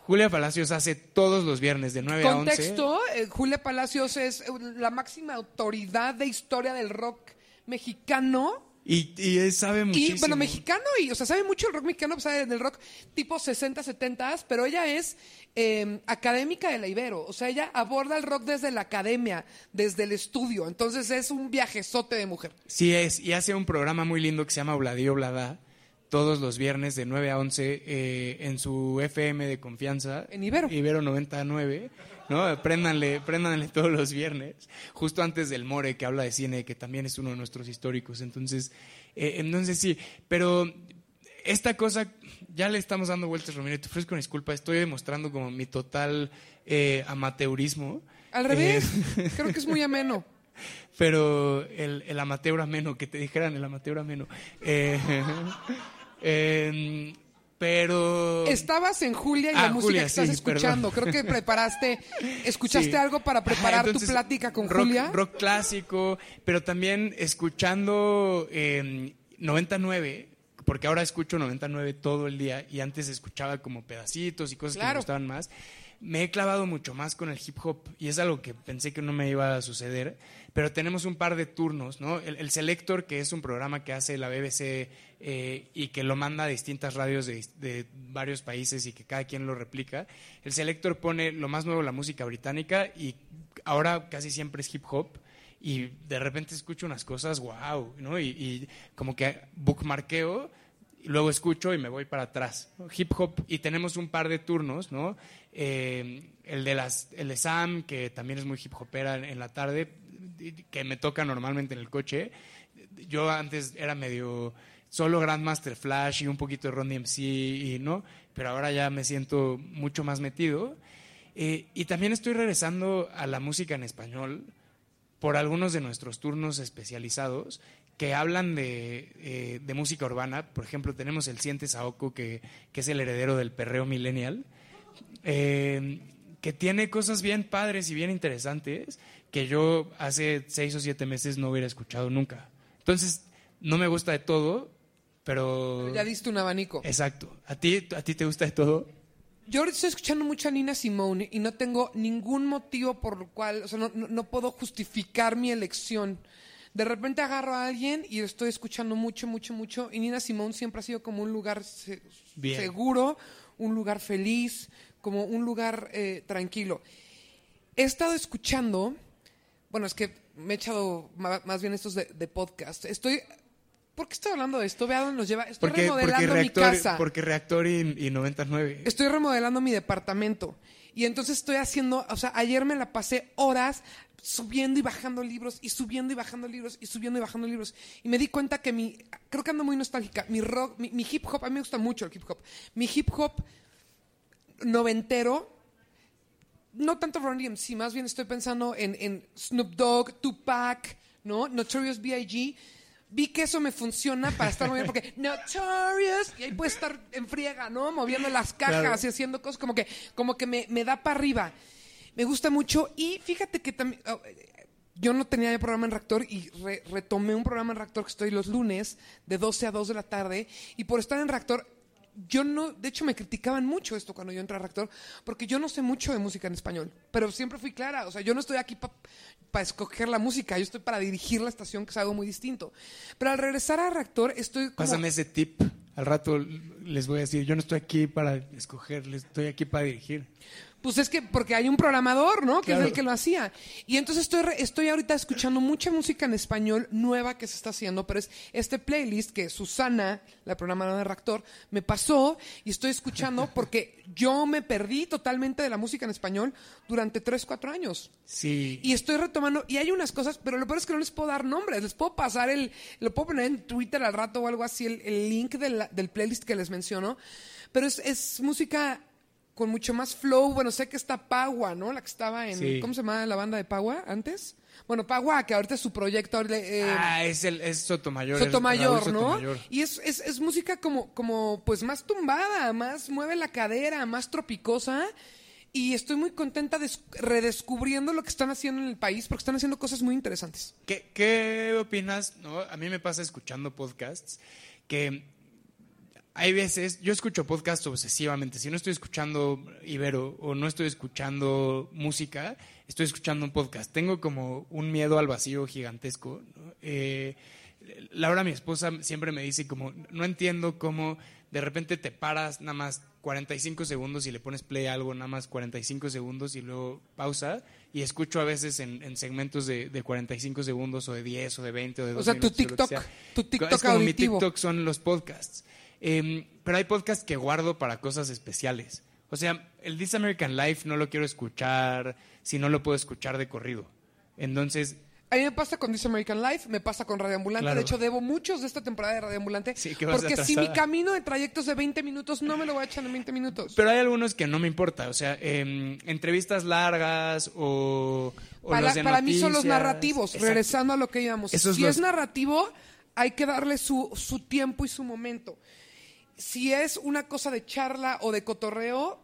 Julia Palacios hace todos los viernes de 9 a 11. Contexto, eh, Julia Palacios es eh, la máxima autoridad de historia del rock mexicano. Y, y él sabe muchísimo. Y bueno, mexicano, y, o sea, sabe mucho el rock mexicano, sabe del rock tipo 60, 70, pero ella es eh, académica de la Ibero. O sea, ella aborda el rock desde la academia, desde el estudio. Entonces es un viajezote de mujer. Sí es, y hace un programa muy lindo que se llama Obladí Oblada, todos los viernes de 9 a 11 eh, en su FM de confianza. En Ibero. Ibero 99, ¿no? Préndanle, préndanle todos los viernes, justo antes del More, que habla de cine, que también es uno de nuestros históricos. Entonces, eh, entonces sí, pero esta cosa, ya le estamos dando vueltas, Romero, te ofrezco una disculpa, estoy demostrando como mi total eh, amateurismo. Al Eh, revés, creo que es muy ameno. pero el, el amateur ameno, que te dijeran el amateur ameno. Eh, pero... Estabas en Julia y Ah, la música Julia, que estás sí, escuchando. perdón. Creo que preparaste, escuchaste Sí. algo para Ajá, preparar entonces, tu plática con rock- Julia. Rock clásico, pero también escuchando eh, 99, porque ahora escucho 99 todo el día y antes escuchaba como pedacitos y cosas que me gustaban más. Me he clavado mucho más con el hip hop y es algo que pensé que no me iba a suceder, pero tenemos un par de turnos, ¿no? El, el Selector, que es un programa que hace la BBC eh, y que lo manda a distintas radios de, varios países y que cada quien lo replica. El Selector pone lo más nuevo la música británica y ahora casi siempre es hip hop y de repente escucho unas cosas, wow, ¿no? Y, como que bookmarkeo y luego escucho y me voy para atrás. Hip hop, y tenemos un par de turnos, ¿no? Eh, el, de las, el Sam, que también es muy hip hopera en, la tarde, que me toca normalmente en el coche. Yo antes era medio solo Grandmaster Flash y un poquito de Ron DMC, y, ¿no? Pero ahora ya me siento mucho más metido. Eh, y también estoy regresando a la música en español por algunos de nuestros turnos especializados que hablan de, eh, de música urbana. Por ejemplo, tenemos el Siente Saoko, que, que es el heredero del perreo millennial, eh, que tiene cosas bien padres y bien interesantes que yo hace seis o siete meses no hubiera escuchado nunca. Entonces, no me gusta de todo, pero... Ya diste un abanico. Exacto. ¿A ti, ¿A ti te gusta de todo? Yo ahorita estoy escuchando mucho a Nina Simone y no tengo ningún motivo por el cual, o sea, no, no- puedo justificar mi elección. De repente agarro a alguien y estoy escuchando mucho, mucho, mucho. Y Nina Simone siempre ha sido como un lugar se- Bien. seguro, un lugar feliz, como un lugar eh, tranquilo. He estado escuchando, bueno, es que me he echado más bien estos de, de podcast. Estoy, ¿por qué estoy hablando de esto? Vea dónde nos lleva. Estoy Porque, porque, remodelando mi casa. porque reactor y, y 99. Estoy remodelando mi departamento. Y entonces estoy haciendo, o sea, ayer me la pasé horas subiendo y bajando libros, y subiendo y bajando libros, y subiendo y bajando libros. Y me di cuenta que mi, creo que ando muy nostálgica, mi rock, mi, mi hip hop, a mí me gusta mucho el hip hop. Mi hip hop noventero no tanto Run DMC, más bien estoy pensando en, en Snoop Dogg, Tupac, ¿no? Notorious B.I.G. Vi que eso me funciona para estar moviendo, porque Notorious, y ahí puede estar en friega, ¿no? Moviendo las cajas Claro. y haciendo cosas como que, como que me, me da para arriba. Me gusta mucho y fíjate que también... oh, yo no tenía programa en Reactor y re- retomé un programa en Reactor que estoy los lunes de 12 a 2 de la tarde y por estar en Reactor yo no, de hecho me criticaban mucho esto cuando yo entré a Reactor porque yo no sé mucho de música en español, pero siempre fui clara, o sea, yo no estoy aquí para escoger la música, yo estoy para dirigir la estación que es algo muy distinto. Pero al regresar a Reactor estoy Pásame ese tip. Al rato les voy a decir, yo no estoy aquí para escoger, estoy aquí para dirigir. Pues es que porque hay un programador, ¿no? Que es el que lo hacía. Y entonces estoy, estoy ahorita escuchando mucha música en español nueva que se está haciendo, pero es este playlist que Susana, la programadora de Reactor, me pasó y estoy escuchando porque yo me perdí totalmente de la música en español durante 3, 4 años. Sí. Y estoy retomando, y hay unas cosas, pero lo peor es que no les puedo dar nombres, les puedo pasar el, lo puedo poner en Twitter al rato o algo así, el, el link de la- del playlist que les menciono, pero es, es música con mucho más flow, bueno, sé que está Pagua, ¿no? La que estaba en, Sí. ¿cómo se llamaba la banda de Pagua antes? Bueno, Pagua, que ahorita es su proyecto, eh, ah, es, el, es Sotomayor. Sotomayor, ¿no? Sotomayor. Y es, es, es música como, como, pues más tumbada, más mueve la cadera, más tropicosa. Y estoy muy contenta des- redescubriendo lo que están haciendo en el país, porque están haciendo cosas muy interesantes. ¿Qué, qué opinas? No? A mí me pasa escuchando podcasts que hay veces, yo escucho podcasts obsesivamente. Si no estoy escuchando Ibero o no estoy escuchando música, estoy escuchando un podcast. Tengo como un miedo al vacío gigantesco. ¿no? Eh, Laura, mi esposa, siempre me dice como, no entiendo cómo de repente te paras nada más 45 segundos y le pones play a algo nada más 45 segundos y luego pausa y escucho a veces en, en segmentos de, de 45 segundos o de 10 o de 20 o de O 2 sea, tu minutos, o lo que TikTok, sea. tu TikTok es como auditivo. mi TikTok son los podcasts. Eh, pero hay podcasts que guardo para cosas especiales. O sea, el This American Life no lo quiero escuchar si no lo puedo escuchar de corrido. Entonces, A mí me pasa con This American Life, me pasa con Radio Ambulante. Claro. De hecho, debo muchos de esta temporada de Radio Ambulante. Sí, que vas porque si mi camino de trayectos de 20 minutos, no me lo voy a echar en 20 minutos. Pero hay algunos que no me importa, o sea, em, entrevistas largas o, o para los de para mí son los narrativos, Exacto. regresando a lo que íbamos. Esos si los- es narrativo, hay que darle su, su tiempo y su momento. Si es una cosa de charla o de cotorreo,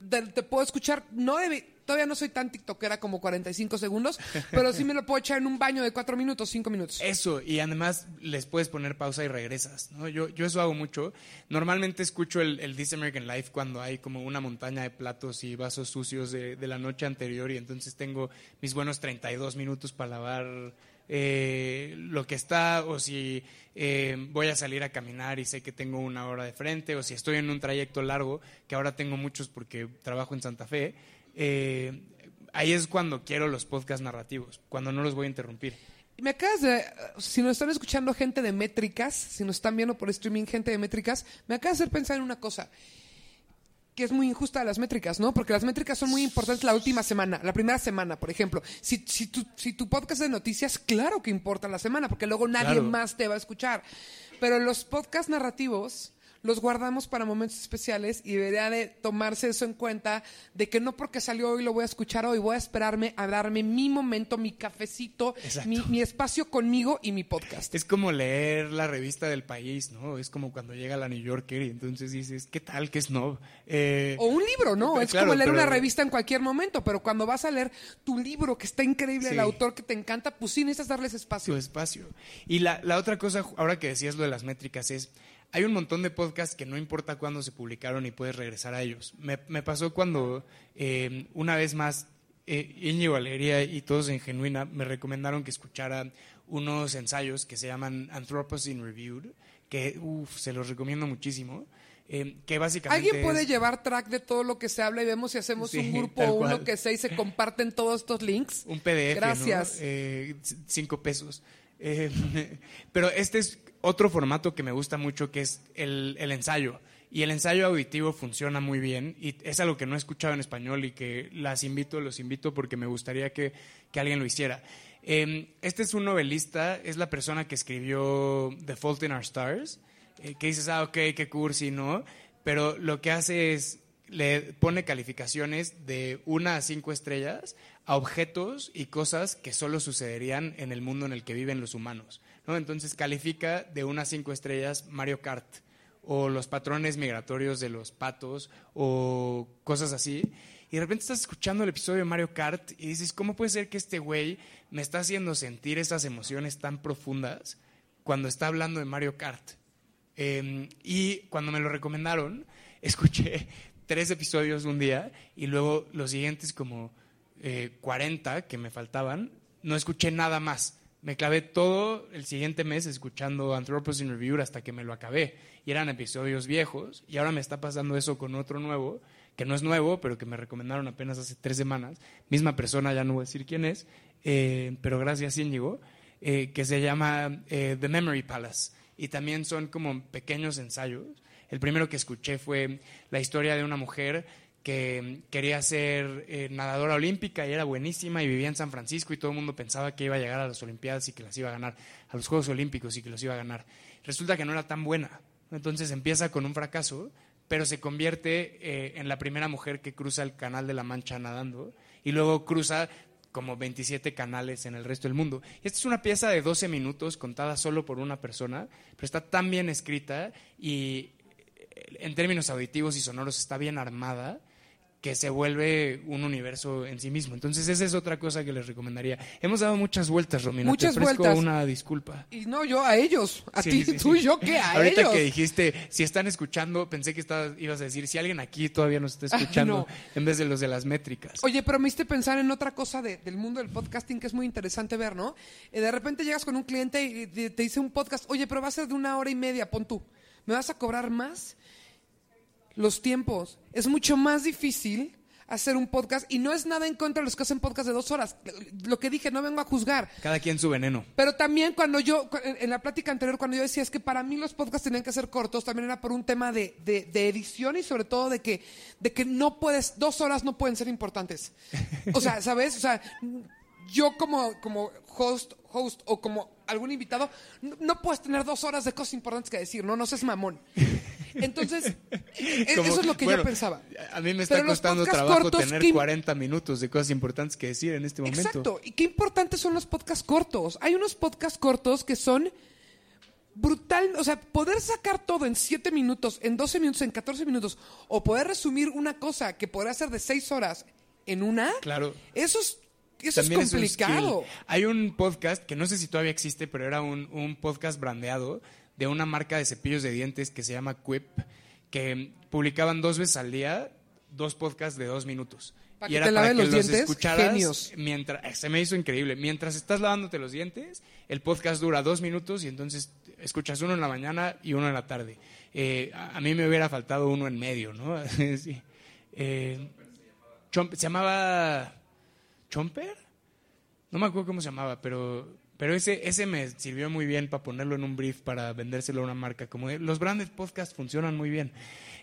de- te puedo escuchar, no de- todavía no soy tan tiktokera como 45 segundos, pero sí me lo puedo echar en un baño de 4 minutos, 5 minutos. Eso, y además les puedes poner pausa y regresas, ¿no? Yo, yo eso hago mucho. Normalmente escucho el, el This American Life cuando hay como una montaña de platos y vasos sucios de, de la noche anterior y entonces tengo mis buenos 32 minutos para lavar eh, lo que está o si eh, voy a salir a caminar y sé que tengo una hora de frente o si estoy en un trayecto largo, que ahora tengo muchos porque trabajo en Santa Fe. eh, ahí es cuando quiero los podcasts narrativos, cuando no los voy a interrumpir. Me acabas de, si nos están escuchando gente de métricas, si nos están viendo por streaming gente de métricas, me acabas de hacer pensar en una cosa que es muy injusta las métricas, ¿no? Porque las métricas son muy importantes la última semana, la primera semana, por ejemplo. Si, si, tu, si tu podcast es de noticias, claro que importa la semana, porque luego nadie Claro. más te va a escuchar. Pero los podcasts narrativos los guardamos para momentos especiales y debería de tomarse eso en cuenta de que no porque salió hoy lo voy a escuchar hoy, voy a esperarme a darme mi momento, mi cafecito, mi, mi espacio conmigo y mi podcast. Es como leer la revista del país, ¿no? Es como cuando llega la New Yorker y entonces dices, ¿qué tal? ¿Qué snob? Eh, O un libro, ¿no? Pero Es claro, como leer pero- una revista en cualquier momento, pero cuando vas a leer tu libro que está increíble, el Sí. autor que te encanta, pues sí necesitas darles espacio. espacio. Y la, la otra cosa, ahora que decías lo de las métricas, es, hay un montón de podcasts que no importa cuándo se publicaron y puedes regresar a ellos. Me, me pasó cuando eh, una vez más eh, Íñigo Valeria y todos en Genuina me recomendaron que escuchara unos ensayos que se llaman Anthropocene Reviewed, que uf, se los recomiendo muchísimo. eh, que básicamente ¿Alguien puede es- llevar track de todo lo que se habla y vemos si hacemos Sí, un grupo o uno que sea y se comparten todos estos links? Un PDF, ¿no? Gracias. Eh, cinco pesos. Eh, pero este es otro formato que me gusta mucho, que es el, el ensayo. Y el ensayo auditivo funciona muy bien y es algo que no he escuchado en español y que las invito, los invito porque me gustaría que, que alguien lo hiciera. Eh, este es un novelista, es la persona que escribió The Fault in Our Stars, eh, que dices, ah, ok, qué cursi, ¿no? Pero lo que hace es le pone calificaciones de una a cinco estrellas a objetos y cosas que solo sucederían en el mundo en el que viven los humanos. ¿no? Entonces califica de una a cinco estrellas Mario Kart o los patrones migratorios de los patos o cosas así. Y de repente estás escuchando el episodio de Mario Kart y dices, ¿cómo puede ser que este güey me está haciendo sentir esas emociones tan profundas cuando está hablando de Mario Kart? Em, y cuando me lo recomendaron, escuché tres episodios un día y luego los siguientes como 40 eh, que me faltaban, no escuché nada más. Me clavé todo el siguiente mes escuchando Anthropocene Review hasta que me lo acabé. Y eran episodios viejos y ahora me está pasando eso con otro nuevo, que no es nuevo, pero que me recomendaron apenas hace tres semanas. Misma persona, ya no voy a decir quién es, eh, pero gracias Íñigo, eh, que se llama The Memory Palace. Y también son como pequeños ensayos el primero que escuché fue la historia de una mujer que quería ser eh, nadadora olímpica y era buenísima y vivía en San Francisco y todo el mundo pensaba que iba a llegar a las Olimpiadas y que las iba a ganar, a los Juegos Olímpicos y que los iba a ganar. Resulta que no era tan buena. Entonces empieza con un fracaso, pero se convierte eh, en la primera mujer que cruza el Canal de la Mancha nadando y luego cruza como 27 canales en el resto del mundo. Esta es una pieza de 12 minutos contada solo por una persona, pero está tan bien escrita y en términos auditivos y sonoros está bien armada que se vuelve un universo en sí mismo. Entonces, esa es otra cosa que les recomendaría. Hemos dado muchas vueltas, Romina. Muchas Te vueltas. una disculpa. Y no, yo a ellos. A Sí, ti, sí, tú sí. y yo, ¿qué? A Ahorita ellos. que dijiste, si están escuchando, pensé que estabas, ibas a decir, si alguien aquí todavía nos está escuchando, no. en vez de los de las métricas. Oye, pero me hiciste pensar en otra cosa de- del mundo del podcasting que es muy interesante ver, ¿no? Eh, de repente llegas con un cliente y te dice un podcast, oye, pero va a ser de una hora y media, pon tú. ¿Me vas a cobrar más? Los tiempos. Es mucho más difícil hacer un podcast y no es nada en contra de los que hacen podcast de dos horas. Lo que dije, no vengo a juzgar. Cada quien su veneno. Pero también cuando yo, en la plática anterior, cuando yo decía es que para mí los podcasts tenían que ser cortos, también era por un tema de, de- de edición y sobre todo de que, de que no puedes, dos horas no pueden ser importantes. O sea, ¿sabes? O sea, yo como, como host, host o como algún invitado, no, no puedes tener dos horas de cosas importantes que decir, no, no seas mamón. Entonces, e- Como- eso es lo que bueno, yo pensaba. A mí me está Pero costando trabajo cortos, tener ¿qué- 40 minutos de cosas importantes que decir en este momento. Exacto. Y qué importantes son los podcasts cortos. Hay unos podcasts cortos que son brutal, o sea, poder sacar todo en 7 minutos, en 12 minutos, en 14 minutos, o poder resumir una cosa que podría ser de 6 horas en una, Claro. eso es, eso es un complicado. Hay un podcast que no sé si todavía existe, pero era un, un podcast brandeado de una marca de cepillos de dientes que se llama Quip, que publicaban dos veces al día dos podcasts de dos minutos. Pa' y que era te para que los los dientes, escucharas genios. mientras eh, se me hizo increíble. Mientras estás lavándote los dientes, el podcast dura dos minutos y entonces escuchas uno en la mañana y uno en la tarde. Eh, a, a mí me hubiera faltado uno en medio, ¿no? Sí. Eh, Chomp- se llamaba Chomper. No me acuerdo cómo se llamaba, pero, pero ese, ese me sirvió muy bien para ponerlo en un brief, para vendérselo a una marca. Como de- los branded podcasts funcionan muy bien.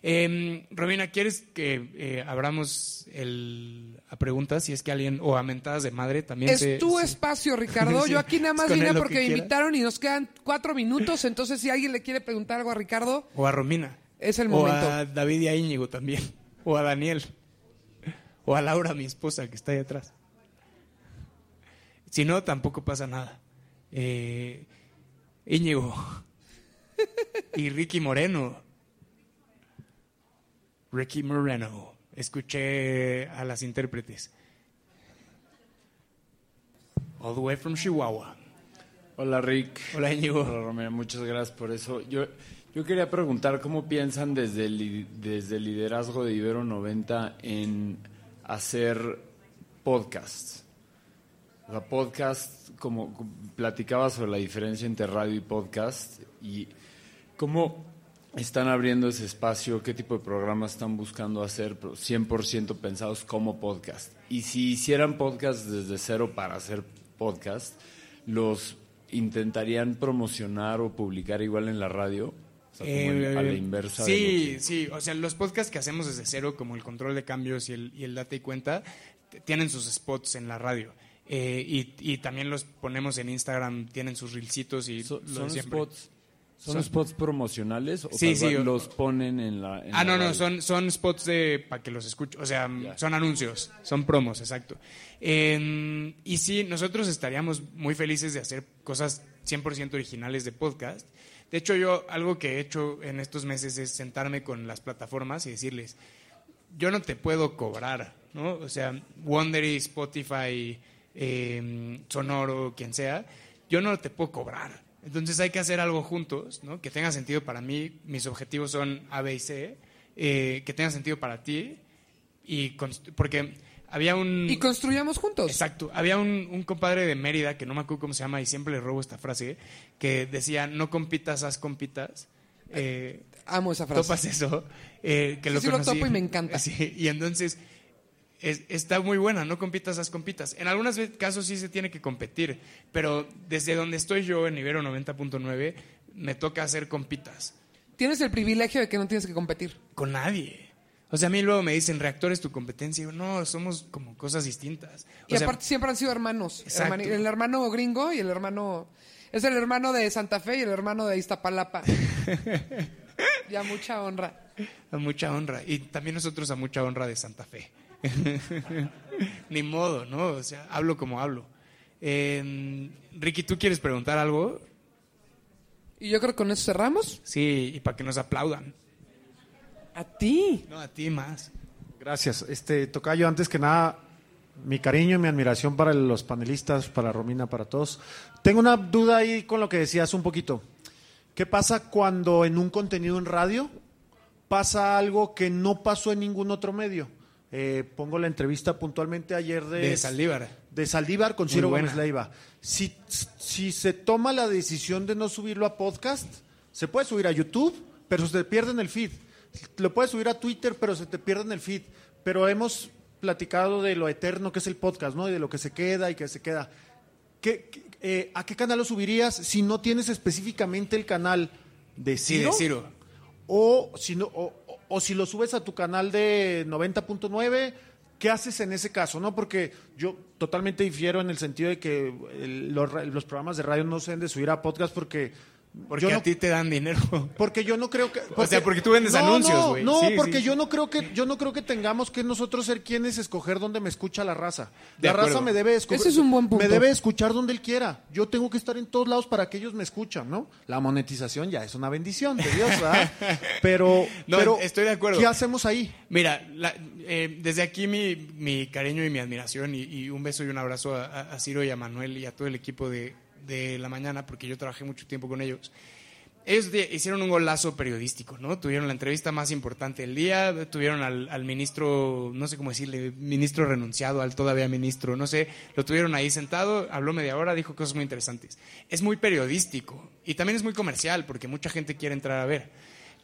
Eh, Romina, ¿quieres que eh, abramos el, a preguntas? Si es que alguien, o a mentadas de madre también. Es se- tu se- espacio, Ricardo. Yo aquí nada más vine porque que me invitaron y nos quedan cuatro minutos. Entonces, si alguien le quiere preguntar algo a Ricardo, O a Romina. Es el O momento. a David y a Íñigo también. O a Daniel. O a Laura, mi esposa, que está ahí atrás. Si no, tampoco pasa nada. Eh, Íñigo. Y Ricky Moreno. Ricky Moreno. Escuché a las intérpretes. All the way from Chihuahua. Hola Rick. Hola Íñigo. Hola Romero, muchas gracias por eso. Yo, yo quería preguntar cómo piensan desde el, desde el liderazgo de Ibero 90 en hacer podcasts. Sea, podcast, como como platicaba sobre la diferencia entre radio y podcast y cómo están abriendo ese espacio, qué tipo de programas están buscando hacer, pero 100% pensados como podcast. Y si hicieran podcast desde cero para hacer podcast, los intentarían promocionar o publicar igual en la radio, o sea, como el- a la Eh, inversa. de Sí, que- sí. O sea, los podcasts que hacemos desde cero, como el control de cambios y el, y el data y cuenta, tienen sus spots en la radio. Eh, y, y también los ponemos en Instagram, tienen sus reelcitos y So- son siempre. spots. ¿Son, spots promocionales o Sí, sí, los ponen en la en Ah, la no, no, son, son spots de, para que los escuche, o sea, son anuncios, son promos, exacto. Eh, y sí, nosotros estaríamos muy felices de hacer cosas 100% originales de podcast. De hecho, yo algo que he hecho en estos meses es sentarme con las plataformas y decirles, yo no te puedo cobrar, ¿no? O sea, Wondery, Spotify, eh, Sonoro, quien sea, yo no te puedo cobrar. Entonces hay que hacer algo juntos, ¿no? Que tenga sentido para mí. Mis objetivos son A, B y C. eh, que tenga sentido para ti. Y porque había un... Y construyamos juntos. Exacto. Había un, un compadre de Mérida, que no me acuerdo cómo se llama, y siempre le robo esta frase, que decía, no compitas, haz compitas. Eh, Amo esa frase. topas eso. eh, que Sí, lo sí lo topo y me encanta. Sí, y entonces es- está muy buena, no compitas, haz compitas. En algunos casos sí se tiene que competir, pero desde donde estoy yo, en Ibero 90.9, me toca hacer compitas. Tienes el privilegio de que no tienes que competir. Con nadie. O sea, a mí luego me dicen, reactor es tu competencia. Y yo, no, somos como cosas distintas. O Y sea, aparte siempre han sido hermanos. El hermano gringo y el hermano... Es el hermano de Santa Fe y el hermano de Iztapalapa. ya mucha honra. a mucha honra. Y también nosotros a mucha honra de Santa Fe. Ni modo, ¿no? O sea, hablo como hablo. Eh, Ricky, ¿tú quieres preguntar algo? Y yo creo que con eso cerramos. Sí, y para que nos aplaudan. A ti. No, a ti más. Gracias. Este, Tocayo, antes que nada, mi cariño y mi admiración para los panelistas, para Romina, para todos. Tengo una duda ahí con lo que decías un poquito. ¿Qué pasa cuando en un contenido en radio pasa algo que no pasó en ningún otro medio? Eh, pongo la entrevista puntualmente ayer de, De Saldívar. de Saldívar con Ciro. Gómez Leiva. Si, si se toma la decisión de no subirlo a podcast, se puede subir a YouTube, pero se te pierde en el feed. Lo puedes subir a Twitter, pero se te pierde en el feed. Pero hemos platicado de lo eterno que es el podcast, ¿no? Y de lo que se queda y que se queda. ¿Qué, qué- eh, ¿A qué canal lo subirías si no tienes específicamente el canal de Sí, Ciro? de Ciro. O si, no, o, o- si lo subes a tu canal de 90.9, ¿qué haces en ese caso? no Porque yo totalmente difiero en el sentido de que los programas de radio no se deben de subir a podcast porque... Porque yo no, a ti te dan dinero. porque yo no creo que sea, porque tú vendes No, anuncios, no, güey. No, Sí, porque sí. yo no creo que yo no creo que tengamos que nosotros ser quienes escoger dónde me escucha la raza. De la raza me debe escoger, Ese es un buen punto. me debe escuchar donde él quiera. Yo tengo que estar en todos lados para que ellos me escuchan, ¿no? La monetización ya es una bendición de Dios, ¿verdad? Pero No, pero estoy de acuerdo. ¿Qué hacemos ahí? Mira, la- eh, desde aquí mi, mi cariño y mi admiración y, y un beso y un abrazo a Ciro y a Manuel y a todo el equipo de, de La Mañana, porque yo trabajé mucho tiempo con ellos. Ellos hicieron un golazo periodístico, ¿no? Tuvieron la entrevista más importante del día, tuvieron al, al ministro, no sé cómo decirle, ministro renunciado, al todavía ministro, no sé, lo tuvieron ahí sentado, habló media hora, dijo cosas muy interesantes. Es muy periodístico y también es muy comercial, porque mucha gente quiere entrar a ver.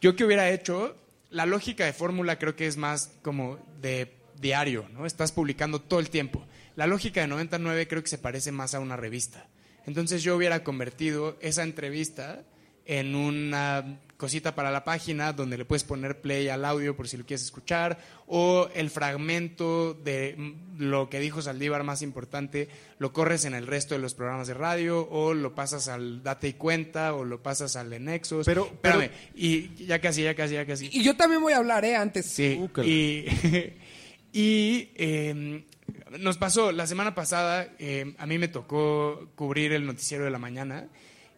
Yo que hubiera hecho, la lógica de fórmula creo que es más como de diario, ¿no? Estás publicando todo el tiempo. La lógica de 99 creo que se parece más a una revista. Entonces yo hubiera convertido esa entrevista en una cosita para la página donde le puedes poner play al audio por si lo quieres escuchar o el fragmento de lo que dijo Saldívar más importante lo corres en el resto de los programas de radio o lo pasas al Date y Cuenta o lo pasas al de Nexus. Pero- Espérame, y ya casi, ya casi, ya casi. Y yo también voy a hablar, ¿eh? Antes. Sí, Uh, y, y eh, nos pasó la semana pasada, eh, a mí me tocó cubrir el noticiero de la mañana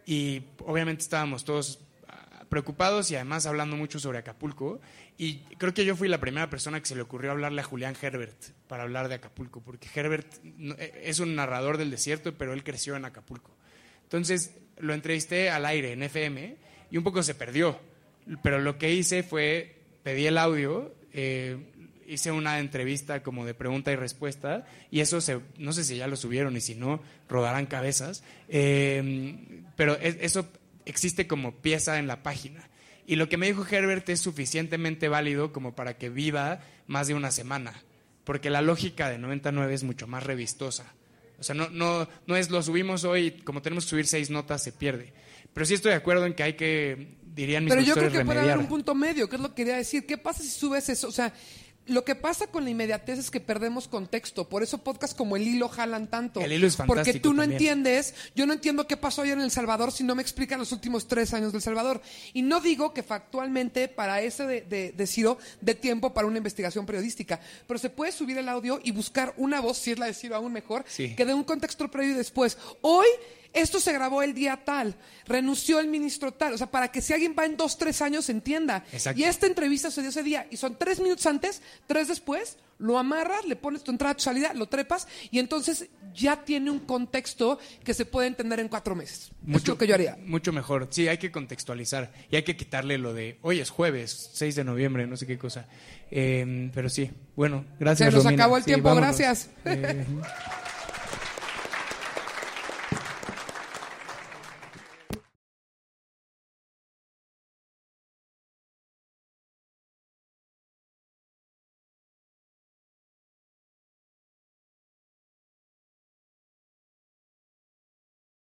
y obviamente estábamos todos ah, preocupados y además hablando mucho sobre Acapulco y creo que yo fui la primera persona que se le ocurrió hablarle a Julián Herbert para hablar de Acapulco, porque Herbert eh, es un narrador del desierto, pero él creció en Acapulco. Entonces lo entrevisté al aire en FM y un poco se perdió. Pero lo que hice fue, pedí el audio, eh, hice una entrevista como de pregunta y respuesta y eso se, no sé si ya lo subieron y si no, rodarán cabezas. Eh, pero es- eso existe como pieza en la página. Y lo que me dijo Herbert es suficientemente válido como para que viva más de una semana. Porque la lógica de 99 es mucho más revistosa. O sea, no, no, no es lo subimos hoy, como tenemos que subir seis notas, se pierde. Pero sí estoy de acuerdo en que hay que, dirían mis Pero yo creo que puede haber un punto medio, que es lo que quería decir. ¿Qué pasa si subes eso? O sea, lo que pasa con la inmediatez es que perdemos contexto. Por eso podcasts como El Hilo jalan tanto. El Hilo es Porque fantástico tú no también. entiendes, yo no entiendo qué pasó ayer en El Salvador si no me explican los últimos tres años del Salvador. Y no digo que factualmente para ese de, de, de Ciro dé tiempo para una investigación periodística. Pero se puede subir el audio y buscar una voz, si es la de Ciro aún mejor, Sí. que dé un contexto previo y después. Hoy esto se grabó el día tal, renunció el ministro tal, o sea, para que si alguien va en dos, tres años entienda. Exacto. Y esta entrevista se dio ese día y son tres minutos antes, tres después, lo amarras, le pones tu entrada, tu salida, lo trepas y entonces ya tiene un contexto que se puede entender en cuatro meses. es lo que yo haría. Mucho mejor. Sí, hay que contextualizar y hay que quitarle lo de hoy es jueves, 6 de noviembre, no sé qué cosa. Eh, pero sí, bueno, gracias. Se nos Romina. acabó el Sí, tiempo, vámonos. gracias. Eh,